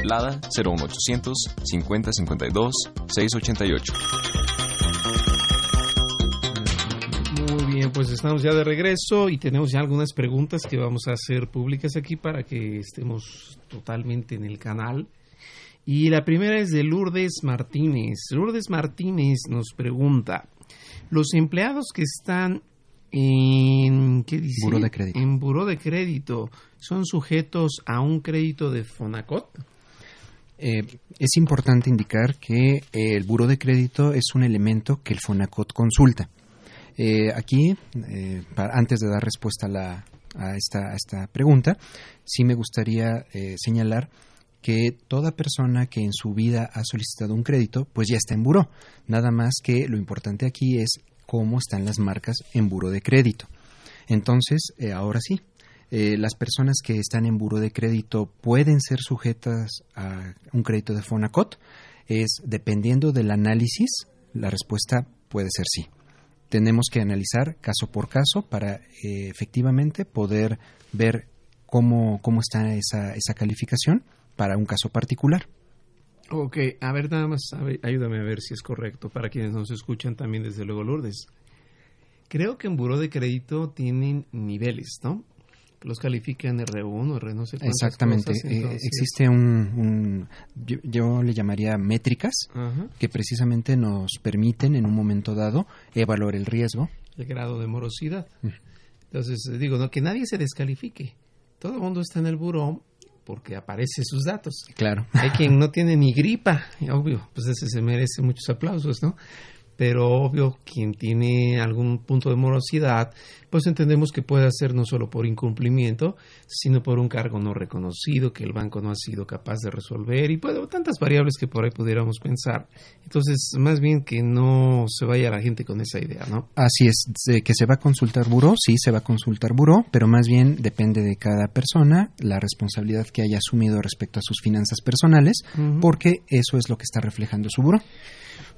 Lada 01800 5052 688. Muy bien, pues estamos ya de regreso y tenemos ya algunas preguntas que vamos a hacer públicas aquí para que estemos totalmente en el canal. Y la primera es de Lourdes Martínez. Lourdes Martínez nos pregunta, los empleados que están en ¿qué dice? Buró de crédito. En buró de crédito son sujetos a un crédito de Fonacot. Eh, es importante indicar que el buro de crédito es un elemento que el FONACOT consulta. Eh, aquí, eh, antes de dar respuesta a, la, a, esta, a, esta, pregunta, sí me gustaría señalar que toda persona que en su vida ha solicitado un crédito, pues ya está en buró. Nada más que lo importante aquí es cómo están las marcas en buro de crédito. Entonces, ahora sí, eh, las personas que están en buro de crédito pueden ser sujetas a un crédito de Fonacot. Es dependiendo del análisis, la respuesta puede ser sí. Tenemos que analizar caso por caso para eh, efectivamente poder ver cómo, cómo está esa, esa calificación para un caso particular. Ok, a ver, nada más, ayúdame a ver si es correcto para quienes nos escuchan también desde luego, Lourdes. Creo que en Buró de Crédito tienen niveles, ¿no? los califican R1, R no sé Exactamente. Eh, existe un, yo, le llamaría métricas que precisamente nos permiten en un momento dado evaluar el riesgo. El grado de morosidad. Entonces, digo, no que nadie se descalifique. Todo el mundo está en el buró porque aparece sus datos. Claro. Hay quien no tiene ni gripa, obvio, pues ese se merece muchos aplausos, ¿no? Pero obvio quien tiene algún punto de morosidad, pues entendemos que puede ser no solo por incumplimiento, sino por un cargo no reconocido que el banco no ha sido capaz de resolver y puede, tantas variables que por ahí pudiéramos pensar. Entonces, más bien que no se vaya la gente con esa idea, ¿no? Así es, que se va a consultar buró, sí, se va a consultar buró, pero más bien depende de cada persona la responsabilidad que haya asumido respecto a sus finanzas personales, porque eso es lo que está reflejando su buró.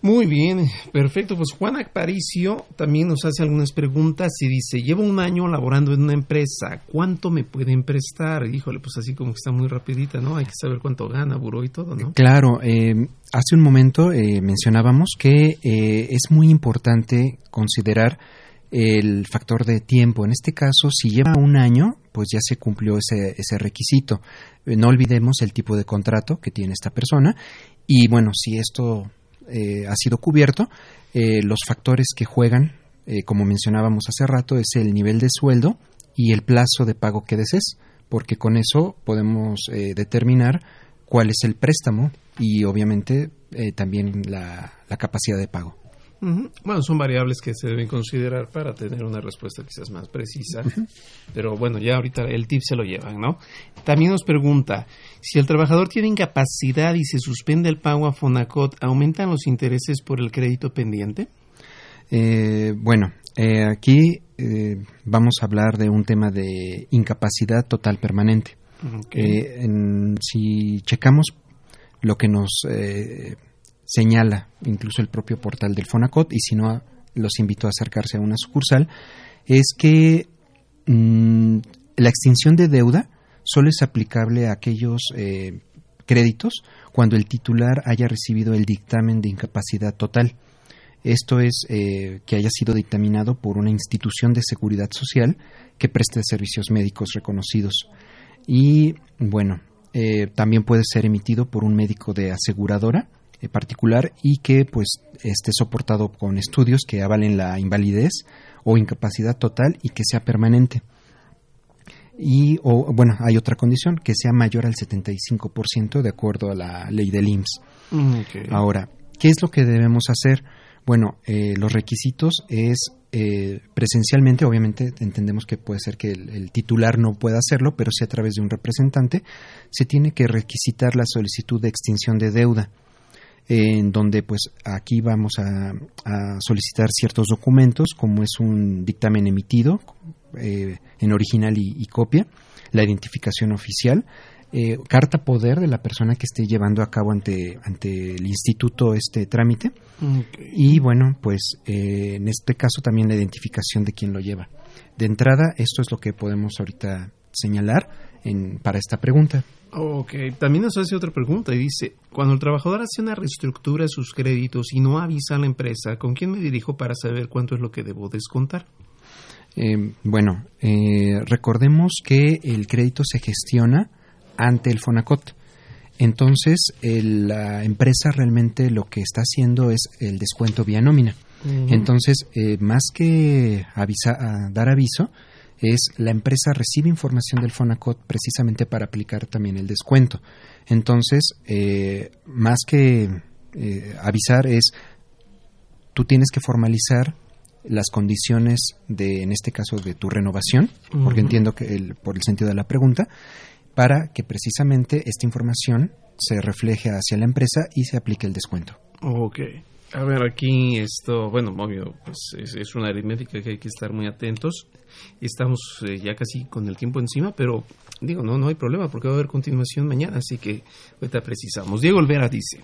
Muy bien, perfecto. Pues Juan Aparicio también nos hace algunas preguntas y dice, llevo un año laborando en una empresa, ¿cuánto me pueden prestar? Híjole, pues así como que está muy rapidita, ¿no? Hay que saber cuánto gana, buró y todo, ¿no? Claro, eh, hace un momento eh, mencionábamos que eh, es muy importante considerar el factor de tiempo. En este caso, si lleva un año, pues ya se cumplió ese, ese requisito. No olvidemos el tipo de contrato que tiene esta persona y bueno, si esto eh, ha sido cubierto. Eh, los factores que juegan, eh, como mencionábamos hace rato, es el nivel de sueldo y el plazo de pago que desees, porque con eso podemos determinar cuál es el préstamo y obviamente también la capacidad de pago. Bueno, son variables que se deben considerar para tener una respuesta quizás más precisa, pero bueno, ya ahorita el tip se lo llevan, ¿no? También nos pregunta, si el trabajador tiene incapacidad y se suspende el pago a Fonacot, ¿aumentan los intereses por el crédito pendiente? Eh, bueno, eh, aquí eh, vamos a hablar de un tema de incapacidad total permanente. si checamos lo que nos señala incluso el propio portal del Fonacot, y si no, los invito a acercarse a una sucursal, es que mm, la extinción de deuda solo es aplicable a aquellos eh, créditos cuando el titular haya recibido el dictamen de incapacidad total. Esto es eh, que haya sido dictaminado por una institución de seguridad social que preste servicios médicos reconocidos. Y bueno, eh, también puede ser emitido por un médico de aseguradora particular y que pues esté soportado con estudios que avalen la invalidez o incapacidad total y que sea permanente. Y, o, bueno, hay otra condición, que sea mayor al 75% de acuerdo a la ley del IMSS. Mm, Ahora, ¿qué es lo que debemos hacer? Bueno, eh, los requisitos es eh, presencialmente, obviamente entendemos que puede ser que el, titular no pueda hacerlo, pero si a través de un representante, se tiene que requisitar la solicitud de extinción de deuda en donde pues aquí vamos a, solicitar ciertos documentos como es un dictamen emitido eh, en original y, copia, la identificación oficial, eh, carta poder de la persona que esté llevando a cabo ante, ante el instituto este trámite y bueno pues eh, en este caso también la identificación de quien lo lleva. De entrada esto es lo que podemos ahorita señalar en, para esta pregunta. Ok, también nos hace otra pregunta y dice, cuando el trabajador hace una reestructura de sus créditos y no avisa a la empresa, ¿con quién me dirijo para saber cuánto es lo que debo descontar? Eh, bueno, eh, recordemos que el crédito se gestiona ante el FONACOT. Entonces, la empresa realmente lo que está haciendo es el descuento vía nómina. Entonces, eh, más que dar aviso, es la empresa recibe información del Fonacot precisamente para aplicar también el descuento. Entonces, eh, más que eh, avisar es, tú tienes que formalizar las condiciones de, en este caso, de tu renovación, porque entiendo que el, por el sentido de la pregunta, para que precisamente esta información se refleje hacia la empresa y se aplique el descuento. Ok. A ver, aquí esto, bueno, obvio, pues es, una aritmética que hay que estar muy atentos. Estamos eh, ya casi con el tiempo encima, pero digo, no, no hay problema porque va a haber continuación mañana, así que ahorita precisamos. Diego Olvera dice,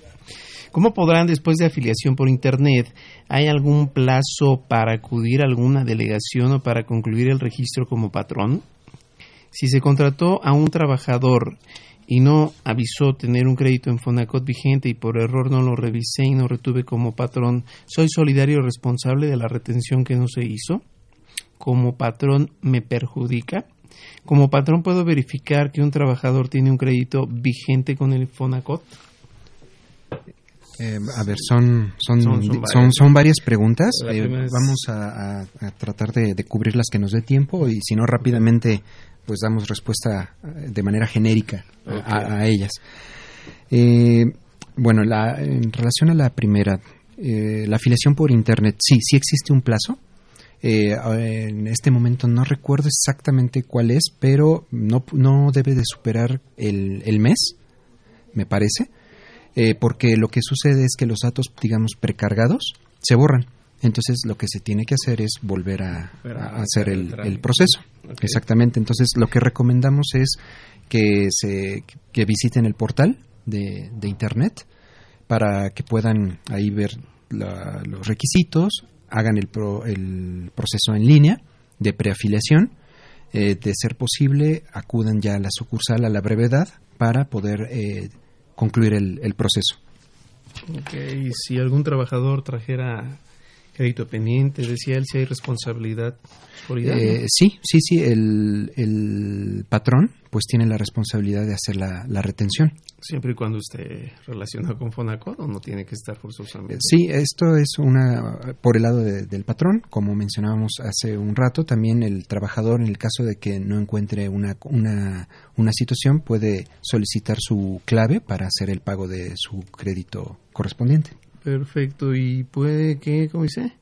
¿cómo podrán después de afiliación por Internet, hay algún plazo para acudir a alguna delegación o para concluir el registro como patrón? Si se contrató a un trabajador y no avisó tener un crédito en Fonacot vigente y por error no lo revisé y no retuve como patrón, ¿soy solidario responsable de la retención que no se hizo? ¿Como patrón me perjudica? ¿Como patrón puedo verificar que un trabajador tiene un crédito vigente con el Fonacot? Eh, a ver, son, son, son, varias. preguntas. Eh, vamos a, tratar de, de, cubrir las que nos dé tiempo y si no rápidamente pues damos respuesta eh, de manera genérica a, ellas. Eh, bueno, la, en relación a la primera, eh, la afiliación por Internet, sí, sí existe un plazo. Eh, en este momento no recuerdo exactamente cuál es, pero no, no debe de superar el, el mes, me parece, eh, porque lo que sucede es que los datos, digamos, precargados se borran. Entonces lo que se tiene que hacer es volver a, hacer el, el proceso. Exactamente. Entonces lo que recomendamos es que, se, que visiten el portal de, de Internet para que puedan ahí ver los requisitos, hagan el, el, proceso en línea de preafiliación. Eh, de ser posible, acudan ya a la sucursal a la brevedad para poder eh, concluir el, el proceso. Okay. Si algún trabajador trajera crédito pendiente, decía él si hay responsabilidad. Eh, sí, sí, sí, el, el, patrón pues tiene la responsabilidad de hacer la, la, retención. Siempre y cuando esté relacionado con Fonacot o no tiene que estar forzosamente. Sí, esto es una por el lado del patrón, como mencionábamos hace un rato, también el trabajador en el caso de que no encuentre una, una, una situación puede solicitar su clave para hacer el pago de su crédito correspondiente. Perfecto, y puede que, ¿cómo dice?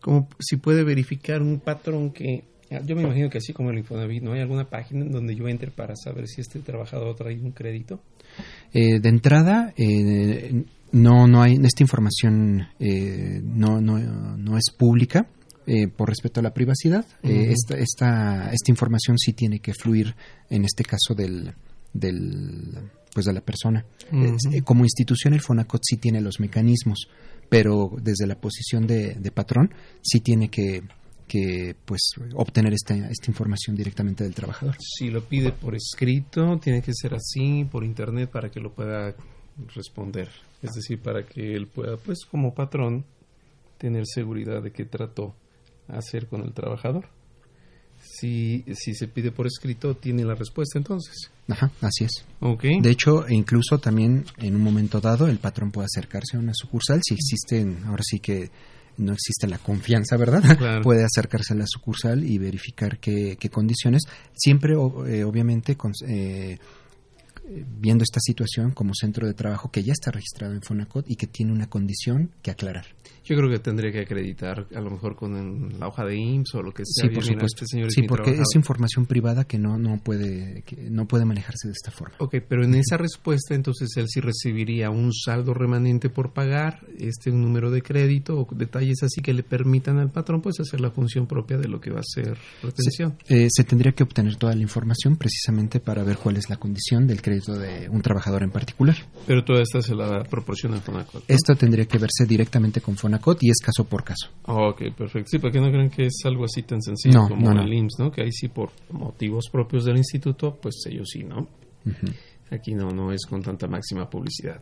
Como si puede verificar un patrón que, yo me imagino que así como el Infonavit, ¿no hay alguna página en donde yo entre para saber si este trabajador trae un crédito? Eh, de entrada, eh, no, no hay, esta información eh, no, no, no es pública. por respeto a la privacidad, esta, esta, esta información sí tiene que fluir en este caso del, del pues de la persona. Eh, como institución el Fonacot sí tiene los mecanismos, pero desde la posición de, patrón sí tiene que, que pues obtener esta, esta información directamente del trabajador. Si lo pide por escrito, tiene que ser así, por internet, para que lo pueda responder. Es decir, para que él pueda, pues como patrón, tener seguridad de qué trató hacer con el trabajador si, si se pide por escrito, tiene la respuesta entonces. Ajá, así es. Okay. De hecho, incluso también en un momento dado el patrón puede acercarse a una sucursal si existen, ahora sí que no existe la confianza, ¿verdad? Puede acercarse a la sucursal y verificar qué, qué condiciones, siempre eh, obviamente con, eh, viendo esta situación como centro de trabajo que ya está registrado en Fonacot y que tiene una condición que aclarar. Yo creo que tendría que acreditar, a lo mejor con la hoja de IMSS o lo que sea. Sí, por supuesto. Este sí, porque es información privada que no no puede que no puede manejarse de esta forma. Ok, pero en esa respuesta entonces él sí recibiría un saldo remanente por pagar, este un número de crédito o detalles así que le permitan al patrón pues hacer la función propia de lo que va a ser retención. Se, eh, se tendría que obtener toda la información precisamente para ver cuál es la condición del crédito de un trabajador en particular. Pero toda esta se la proporciona Fonacot. Esto tendría que verse directamente con Fonacot y es caso por caso. ok, perfecto. Sí, porque no creen que es algo así tan sencillo como el IMSS, ¿no? Que ahí sí por motivos propios del instituto, pues ellos sí, ¿no? Aquí no, no es con tanta máxima publicidad.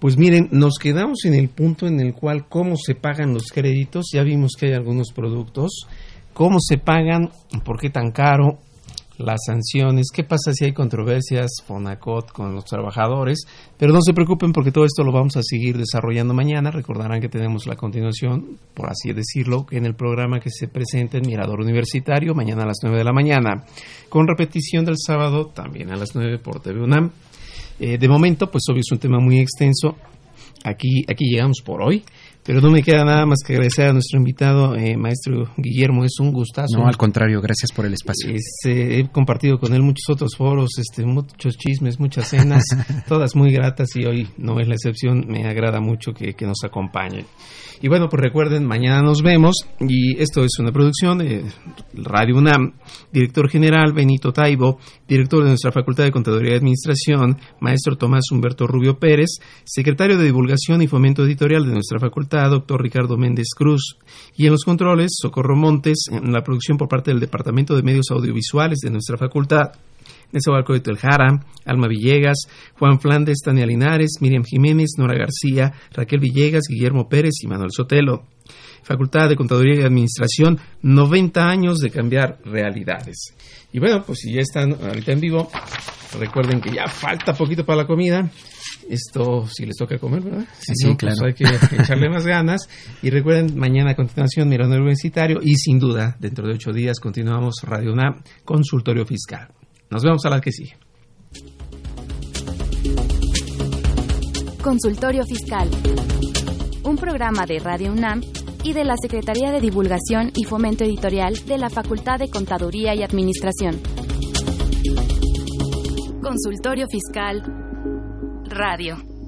Pues miren, nos quedamos en el punto en el cual cómo se pagan los créditos. Ya vimos que hay algunos productos. ¿Cómo se pagan? ¿Por qué tan caro? Las sanciones, qué pasa si hay controversias Fonacot con los trabajadores, pero no se preocupen porque todo esto lo vamos a seguir desarrollando mañana, recordarán que tenemos la continuación, por así decirlo, en el programa que se presenta en Mirador Universitario, mañana a las 9 de la mañana, con repetición del sábado también a las 9 por TV UNAM. Eh, de momento, pues obvio es un tema muy extenso, aquí, aquí llegamos por hoy. Pero no me queda nada más que agradecer a nuestro invitado, eh, maestro Guillermo. Es un gustazo. No, al contrario, gracias por el espacio. he compartido con él muchos otros foros, este, muchos chismes, muchas cenas, todas muy gratas y hoy no es la excepción. Me agrada mucho que, que nos acompañen. Y bueno, pues recuerden, mañana nos vemos. Y esto es una producción de Radio UNAM, director general Benito Taibo, director de nuestra Facultad de Contaduría y Administración, maestro Tomás Humberto Rubio Pérez, secretario de Divulgación y Fomento Editorial de nuestra facultad, doctor Ricardo Méndez Cruz, y en los controles, Socorro Montes, en la producción por parte del Departamento de Medios Audiovisuales de nuestra facultad, Nezahualcóyotl de Teljara, Alma Villegas, Juan Flandes, Tania Linares, Miriam Jiménez, Nora García, Raquel Villegas, Guillermo Pérez y Manuel Sotelo. Facultad de Contaduría y Administración, 90 años de cambiar realidades. Y bueno, pues si ya están ahorita en vivo, recuerden que ya falta poquito para la comida. Esto si les toca comer, ¿verdad? sí, pues claro. hay que echarle más ganas. Y recuerden, mañana a continuación Mirando el Universitario y sin duda, dentro de ocho días continuamos Radio UNAM, Consultorio Fiscal. Nos vemos a la que sigue. Consultorio Fiscal un programa de Radio UNAM y de la Secretaría de Divulgación y Fomento Editorial de la Facultad de Contaduría y Administración. Consultorio Fiscal Radio.